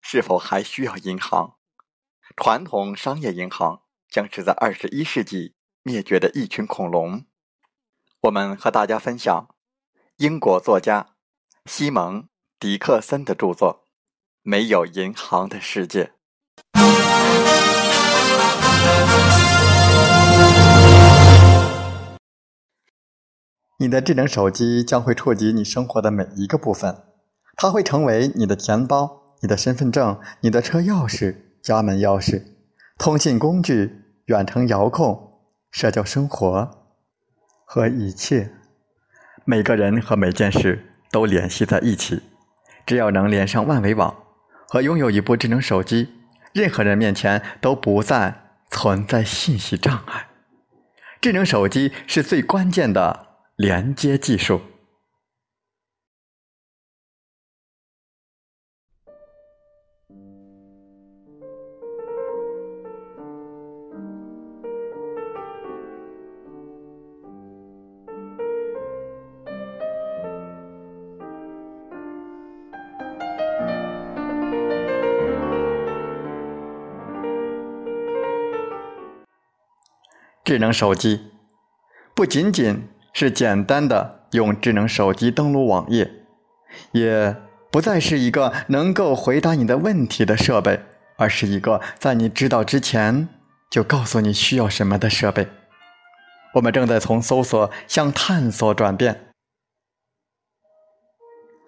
是否还需要银行？传统商业银行将是在二十一世纪灭绝的一群恐龙。我们和大家分享英国作家西蒙·迪克森的著作《没有银行的世界》。你的智能手机将会触及你生活的每一个部分，它会成为你的钱包。你的身份证、你的车钥匙、家门钥匙、通信工具、远程遥控、社交生活和一切，每个人和每件事都联系在一起。只要能连上万维网和拥有一部智能手机，任何人面前都不再存在信息障碍。智能手机是最关键的连接技术。智能手机不仅仅是简单的用智能手机登录网页，也不再是一个能够回答你的问题的设备，而是一个在你知道之前就告诉你需要什么的设备。我们正在从搜索向探索转变，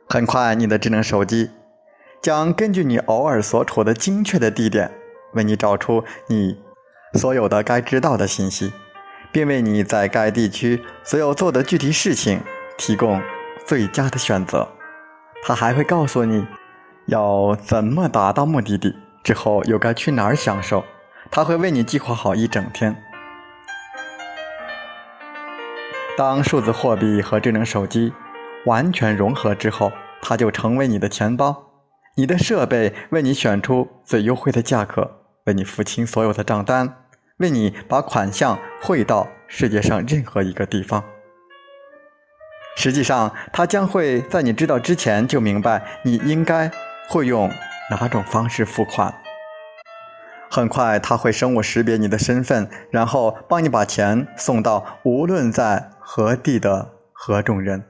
很快你的智能手机将根据你偶尔所处的精确的地点，为你找出你。所有的该知道的信息，并为你在该地区所有做的具体事情提供最佳的选择。他还会告诉你要怎么达到目的地，之后又该去哪儿享受。他会为你计划好一整天。当数字货币和智能手机完全融合之后，它就成为你的钱包。你的设备为你选出最优惠的价格，为你付清所有的账单。为你把款项汇到世界上任何一个地方。实际上，他将会在你知道之前就明白你应该会用哪种方式付款。很快，他会生物识别你的身份，然后帮你把钱送到无论在何地的何种人。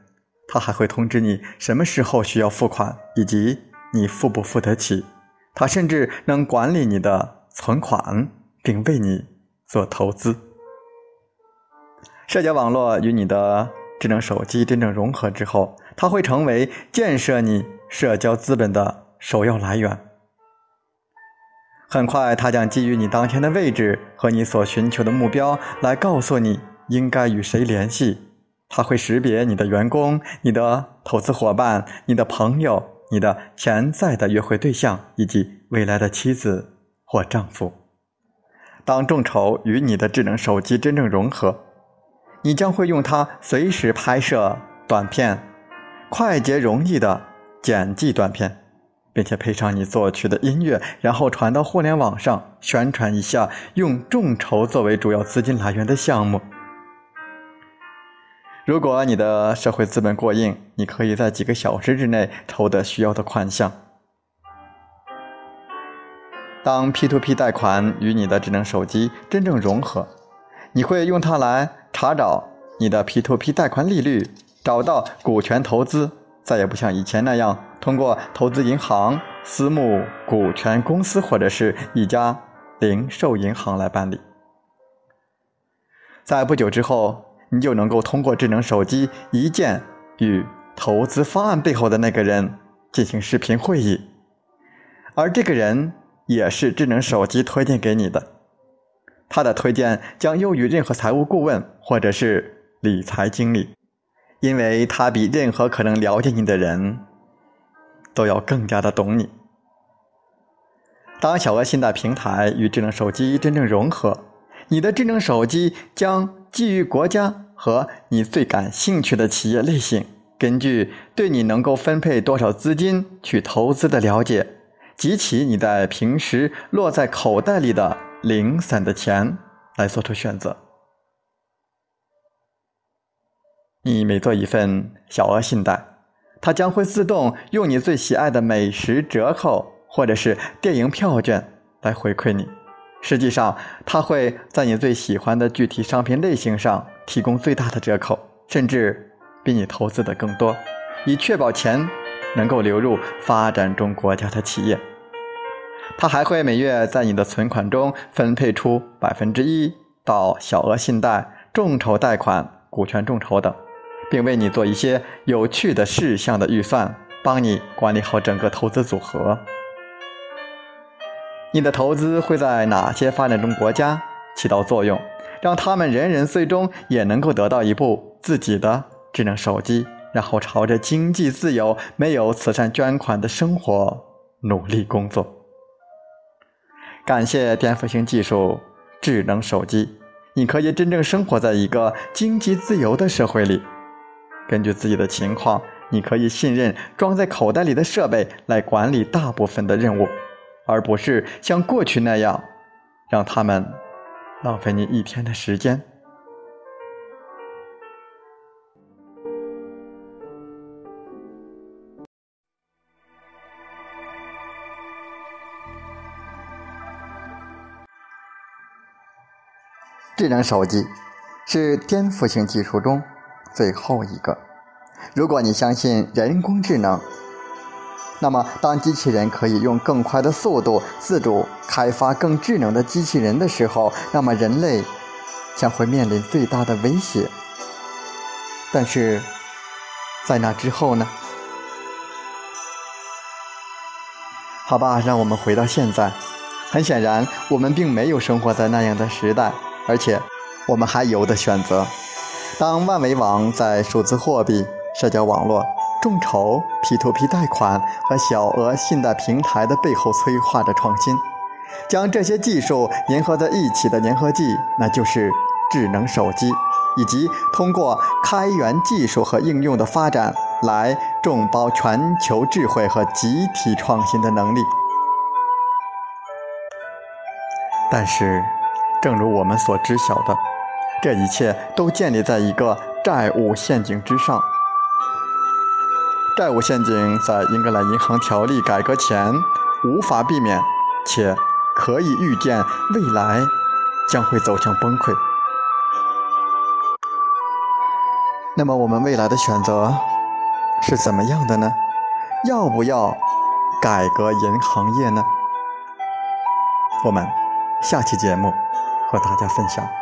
他还会通知你什么时候需要付款，以及你付不付得起。他甚至能管理你的存款，并为你。做投资，社交网络与你的智能手机真正融合之后，它会成为建设你社交资本的首要来源。很快，它将基于你当前的位置和你所寻求的目标来告诉你应该与谁联系。它会识别你的员工、你的投资伙伴、你的朋友、你的潜在的约会对象以及未来的妻子或丈夫。当众筹与你的智能手机真正融合，你将会用它随时拍摄短片，快捷容易的剪辑短片。并且配上你作曲的音乐，然后传到互联网上宣传一下用众筹作为主要资金来源的项目。如果你的社会资本过硬，你可以在几个小时之内筹得需要的款项。当 P2P 贷款与你的智能手机真正融合，你会用它来查找你的 P2P 贷款利率，找到股权投资，再也不像以前那样。通过投资银行、私募股权公司或者是一家零售银行来办理，在不久之后，你就能够通过智能手机一键与投资方案背后的那个人进行视频会议，而这个人也是智能手机推荐给你的，他的推荐将优于任何财务顾问或者是理财经理，因为他比任何可能了解你的人。都要更加的懂你。当小额信贷平台与智能手机真正融合，你的智能手机将基于国家和你最感兴趣的企业类型，根据对你能够分配多少资金去投资的了解，集齐你在平时落在口袋里的零散的钱来做出选择。你每做一份小额信贷。它将会自动用你最喜爱的美食折扣或者是电影票券来回馈你。实际上，它会在你最喜欢的具体商品类型上提供最大的折扣，甚至比你投资的更多，以确保钱能够流入发展中国家的企业。它还会每月在你的存款中分配出百分之一到小额信贷、众筹贷款、股权众筹等。并为你做一些有趣的事项的预算，帮你管理好整个投资组合。你的投资会在哪些发展中国家起到作用，让他们人人最终也能够得到一部自己的智能手机，然后朝着经济自由、没有慈善捐款的生活努力工作。感谢颠覆性技术智能手机，你可以真正生活在一个经济自由的社会里。根据自己的情况，你可以信任装在口袋里的设备来管理大部分的任务，而不是像过去那样让他们浪费你一天的时间。智能手机是颠覆性技术中。最后一个，如果你相信人工智能，那么当机器人可以用更快的速度自主开发更智能的机器人的时候，那么人类将会面临最大的威胁。但是，在那之后呢？好吧，让我们回到现在。很显然，我们并没有生活在那样的时代，而且我们还有的选择。当万维网在数字货币、社交网络、众筹、P2P 贷款和小额信贷平台的背后催化着创新，将这些技术粘合在一起的粘合剂，那就是智能手机，以及通过开源技术和应用的发展来众包全球智慧和集体创新的能力。但是，正如我们所知晓的。这一切都建立在一个债务陷阱之上。债务陷阱在英格兰银行条例改革前无法避免，且可以预见未来将会走向崩溃。那么，我们未来的选择是怎么样的呢？要不要改革银行业呢？我们下期节目和大家分享。